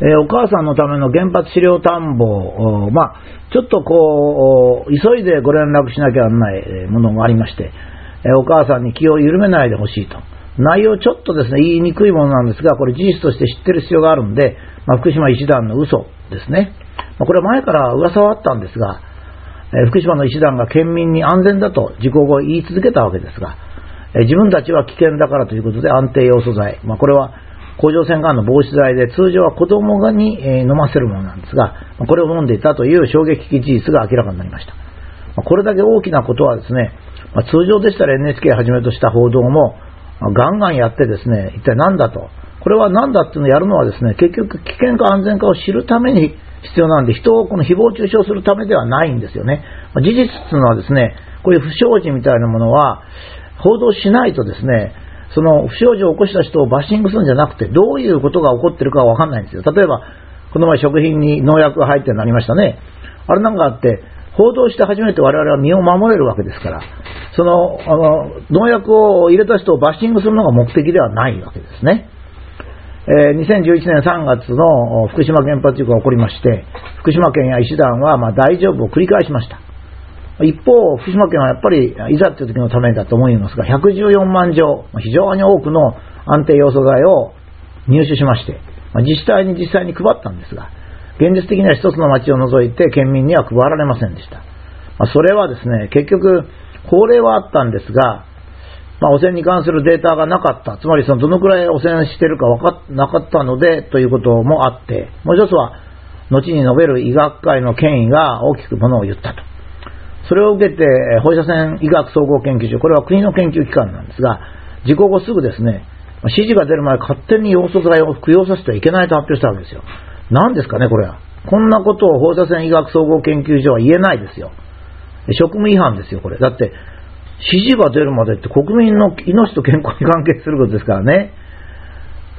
えー、お母さんのための原発資料探訪、まあ、ちょっとこう、急いでご連絡しなきゃならないものがありまして、えー、お母さんに気を緩めないでほしいと。内容ちょっとですね、言いにくいものなんですが、これ事実として知ってる必要があるんで、まあ、福島医師団の嘘ですね。まあ、これは前から噂はあったんですが、えー、福島の医師団が県民に安全だと事故後言い続けたわけですが、え、自分たちは危険だからということで安定要素剤、まあ、これは甲状腺がんの防止剤で通常は子供に、飲ませるものなんですが、これを飲んでいたという衝撃的事実が明らかになりました。これだけ大きなことはですね、通常でしたら NHK をはじめとした報道も、ガンガンやってですね、一体何だと。これは何だっていうのをやるのはですね、結局危険か安全かを知るために必要なんで、人をこの誹謗中傷するためではないんですよね。事実っていうのはですね、こういう不祥事みたいなものは、報道しないとですね、その不祥事を起こした人をバッシングするんじゃなくて、どういうことが起こってるかわかんないんですよ。例えば、この前食品に農薬が入ってなりましたね。あれなんかあって、報道して初めて我々は身を守れるわけですから、その、あの、農薬を入れた人をバッシングするのが目的ではないわけですね。えー、2011年3月の福島原発事故が起こりまして、福島県や医師団はま大丈夫を繰り返しました。一方、福島県はやっぱりいざという時のためだと思いますが、114万錠、非常に多くの安定要素剤を入手しまして、自治体に実際に配ったんですが、現実的には一つの町を除いて県民には配られませんでした。それはですね、結局、法令はあったんですが、まあ、汚染に関するデータがなかった。つまりそのどのくらい汚染してるか分かなかったのでということもあって、もう一つは、後に述べる医学会の権威が大きくものを言ったと。それを受けて、放射線医学総合研究所、これは国の研究機関なんですが、事故後すぐですね、指示が出る前勝手に要素剤を服用させてはいけないと発表したわけですよ。何ですかね、これは。こんなことを放射線医学総合研究所は言えないですよ。職務違反ですよ、これ。だって、指示が出るまでって国民の命と健康に関係することですからね。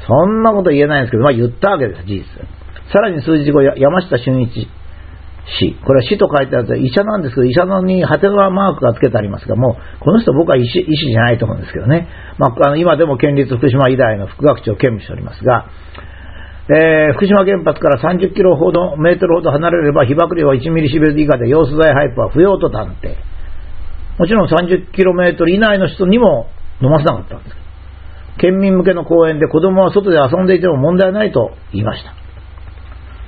そんなこと言えないんですけど、まあ言ったわけです、事実。さらに数日後、山下俊一氏。これは死と書いてあると医者なんですけど、医者のにハテナマークがつけてありますが、もう、この人僕は医師医師じゃないと思うんですけどね。まあ、あの今でも県立福島医大の副学長を兼務しておりますが、えー、福島原発から30キロほど、メートルほど離れれば被爆量は1ミリシベル以下で用素剤ハイプは不要と断定。もちろん30キロメートル以内の人にも飲ませなかったんです。県民向けの公園で子供は外で遊んでいても問題ないと言いました。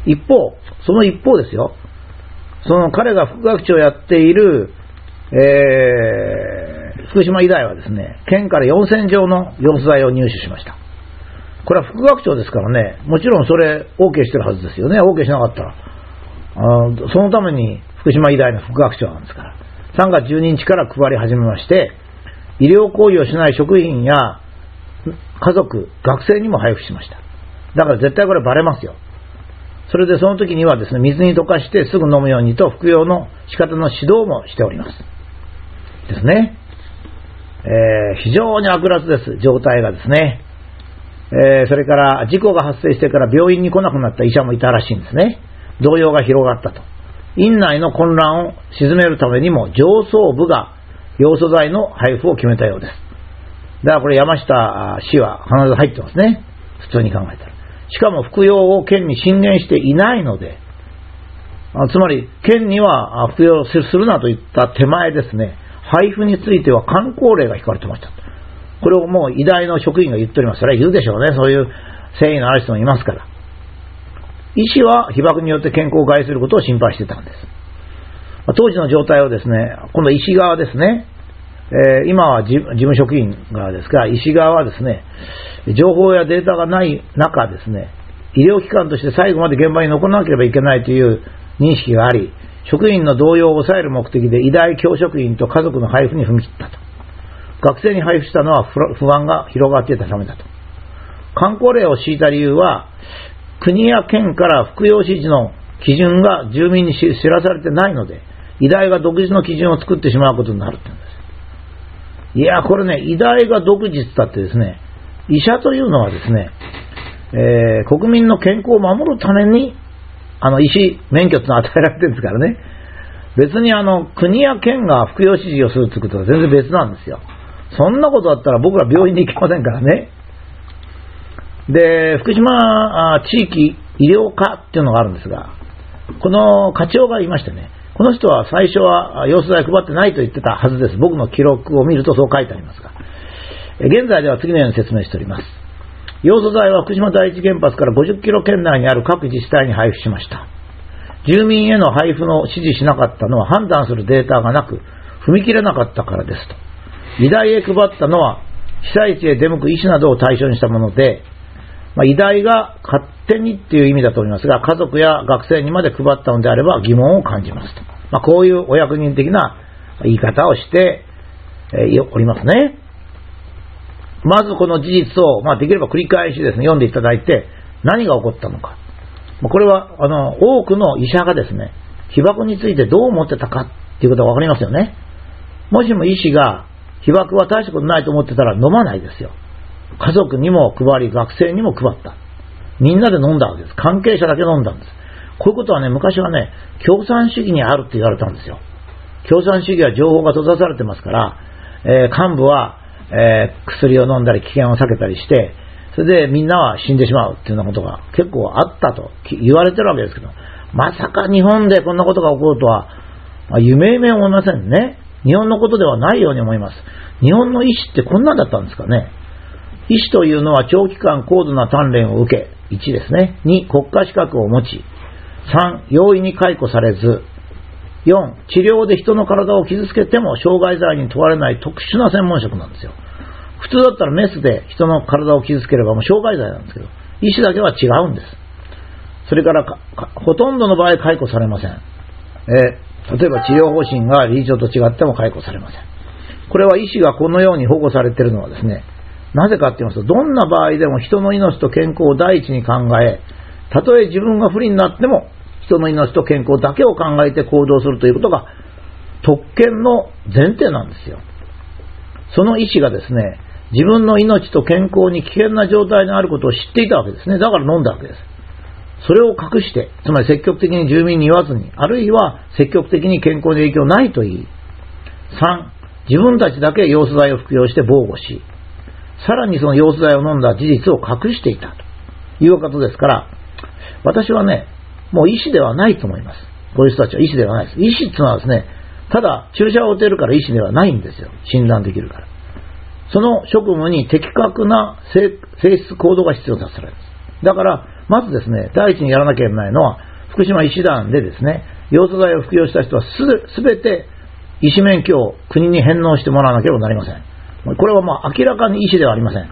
一方、その一方ですよ。その彼が副学長をやっている、えー、福島医大はですね、県から4000錠の用素剤を入手しました。これは副学長ですからね、もちろんそれ OK してるはずですよね。OK しなかったら。あそのために福島医大の副学長なんですから。3月12日から配り始めまして、医療行為をしない職員や家族、学生にも配布しました。だから絶対これバレますよ。それでその時にはですね、水に溶かしてすぐ飲むようにと服用の仕方の指導もしております。ですね。えー、非常に悪辣です、状態がですね。えー、それから事故が発生してから病院に来なくなった医者もいたらしいんですね。動揺が広がったと。院内の混乱を鎮めるためにも上層部が要素剤の配布を決めたようです。だからこれ山下氏は必ず入ってますね。普通に考えたら。しかも服用を県に進言していないので、つまり県には服用するなといった手前ですね、配布については観光令が引かれてました。これをもう偉大の職員が言っております。それは言うでしょうね。そういう誠意のある人もいますから。医師は被爆によって健康を害することを心配してたんです。当時の状態をですね、今度医師側ですね、えー、今は事務職員側ですが、医師側はですね、情報やデータがない中ですね、医療機関として最後まで現場に残らなければいけないという認識があり、職員の動揺を抑える目的で医大教職員と家族の配布に踏み切ったと。学生に配布したのは不安が広がっていたためだと。観光令を敷いた理由は、国や県から服用指示の基準が住民に知らされてないので、医大が独自の基準を作ってしまうことになるって言うんです。いや、これね、医大が独自って言ったってですね、医者というのはですね、えー、国民の健康を守るために、あの、医師免許ってのは与えられてるんですからね。別にあの、国や県が服用指示をするってことは全然別なんですよ。そんなことだったら僕ら病院に行きませんからね。で、福島地域医療科っていうのがあるんですが、この課長がいましてね、この人は最初は様子剤配ってないと言ってたはずです。僕の記録を見るとそう書いてありますが。現在では次のように説明しております。要素剤は福島第一原発から50キロ圏内にある各自治体に配布しました。住民への配布の指示しなかったのは判断するデータがなく、踏み切れなかったからですと。医大へ配ったのは、被災地へ出向く医師などを対象にしたもので、まあ、医大が勝手にっていう意味だと思いますが、家族や学生にまで配ったのであれば疑問を感じますと。まあ、こういうお役人的な言い方をして、え、おりますね。まずこの事実を、まあ、できれば繰り返しですね、読んでいただいて、何が起こったのか。これは、あの、多くの医者がですね、被爆についてどう思ってたかっていうことがわかりますよね。もしも医師が被爆は大したことないと思ってたら飲まないですよ。家族にも配り、学生にも配った。みんなで飲んだわけです。関係者だけ飲んだんです。こういうことはね、昔はね、共産主義にあるって言われたんですよ。共産主義は情報が閉ざされてますから、えー、幹部はえー、薬を飲んだり危険を避けたりして、それでみんなは死んでしまうっていうようなことが結構あったと言われてるわけですけど、まさか日本でこんなことが起こるとは、まあ、夢夢思いませんね。日本のことではないように思います。日本の医師ってこんなんだったんですかね。医師というのは長期間高度な鍛錬を受け、1ですね。2、国家資格を持ち、3、容易に解雇されず、4、治療で人の体を傷つけても傷害罪に問われない特殊な専門職なんですよ。普通だったらメスで人の体を傷つければもう傷害罪なんですけど、医師だけは違うんです。それからほとんどの場合解雇されません。え例えば治療方針が理事長と違っても解雇されません。これは医師がこのように保護されているのはですね、なぜかって言いますと、どんな場合でも人の命と健康を第一に考え、たとえ自分が不利になっても人の命と健康だけを考えて行動するということが特権の前提なんですよ。その意思がですね、自分の命と健康に危険な状態にあることを知っていたわけですね。だから飲んだわけです。それを隠して、つまり積極的に住民に言わずに、あるいは積極的に健康に影響ないと言い、3、自分たちだけ陽素剤を服用して防護し、さらにその陽素剤を飲んだ事実を隠していたということですから、私はね、もう医師ではないと思います。こういう人たちは医師ではないです。医師っていうのはですね、ただ注射を打てるから医師ではないんですよ。診断できるから。その職務に的確な性質行動が必要だとされます。だから、まずですね、第一にやらなきゃいけないのは、福島医師団でですね、用素剤を服用した人はすべて医師免許を国に返納してもらわなければなりません。これはまあ明らかに医師ではありません。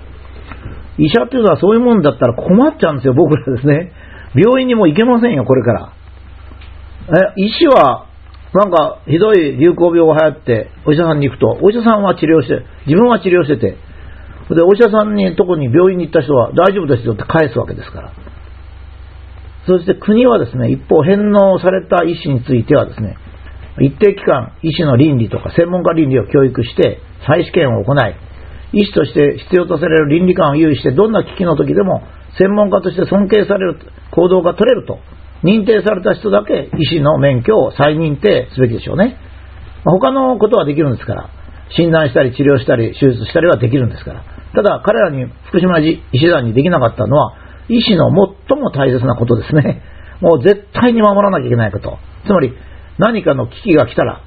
医者っていうのはそういうもんだったら困っちゃうんですよ、僕らですね。病院にも行けませんよ、これから。え、医師は、なんか、ひどい流行病が流行って、お医者さんに行くと、お医者さんは治療して、自分は治療してて、で、お医者さんに、とこに病院に行った人は大丈夫ですよって返すわけですから。そして国はですね、一方返納された医師についてはですね、一定期間、医師の倫理とか専門家倫理を教育して、再試験を行い、医師として必要とされる倫理観を有して、どんな危機の時でも専門家として尊敬される行動が取れると認定された人だけ医師の免許を再認定すべきでしょうね。他のことはできるんですから、診断したり治療したり手術したりはできるんですから。ただ彼らに福島医師団にできなかったのは医師の最も大切なことですね。もう絶対に守らなきゃいけないこと。つまり何かの危機が来たら、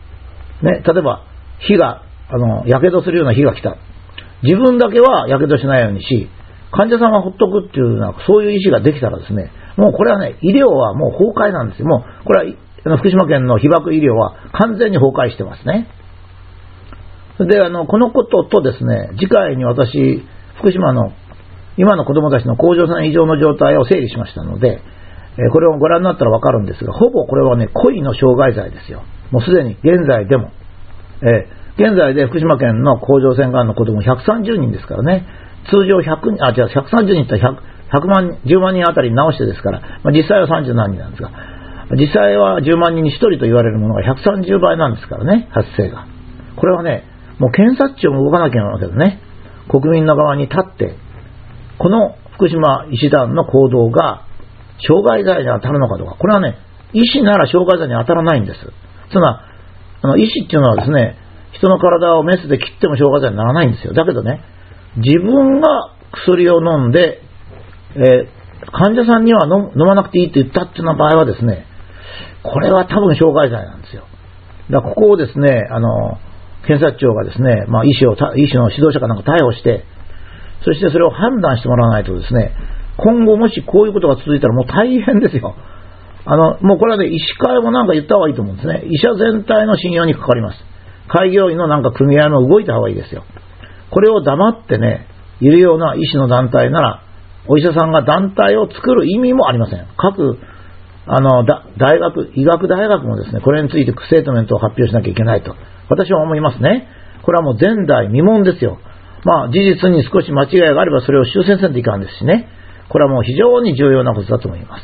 ね、例えば火が、あの、火傷するような火が来た。自分だけは火傷しないようにし、患者さんはほっとくっていうような、そういう意思ができたらですね、もうこれはね、医療はもう崩壊なんですよ。もう、これは、福島県の被爆医療は完全に崩壊してますね。で、あの、このこととですね、次回に私、福島の今の子供たちの甲状腺異常の状態を整理しましたので、えこれをご覧になったらわかるんですが、ほぼこれはね、故意の傷害罪ですよ。もうすでに現在でも。え現在で福島県の甲状腺がんの子供130人ですからね、通常100人、あ、じゃあ130人って 100, 100万、10万人あたり直してですから、まあ、実際は30何人なんですが、実際は10万人に1人と言われるものが130倍なんですからね、発生が。これはね、もう検察庁も動かなきゃなわけですね。国民の側に立って、この福島医師団の行動が傷害罪に当たるのかどうか。これはね、医師なら傷害罪に当たらないんです。つまり、あの医師っていうのはですね、人の体をメスで切っても傷害罪にならないんですよ。だけどね、自分が薬を飲んで、え患者さんには飲まなくていいって言ったっていうような場合はですね、これは多分傷害罪なんですよ。だからここをですね、あの、検察庁がですね、まあ、医師を、医師の指導者かなんか逮捕して、そしてそれを判断してもらわないとですね、今後もしこういうことが続いたらもう大変ですよ。あの、もうこれはね、医師会もなんか言った方がいいと思うんですね。医者全体の信用にかかります。開業医のなんか組合も動いた方がいいですよ。これを黙ってね、いるような医師の団体なら、お医者さんが団体を作る意味もありません。各、あの、大学、医学大学もですね、これについてステートメントを発表しなきゃいけないと、私は思いますね。これはもう前代未聞ですよ。まあ、事実に少し間違いがあればそれを修正せんといかんですしね。これはもう非常に重要なことだと思います。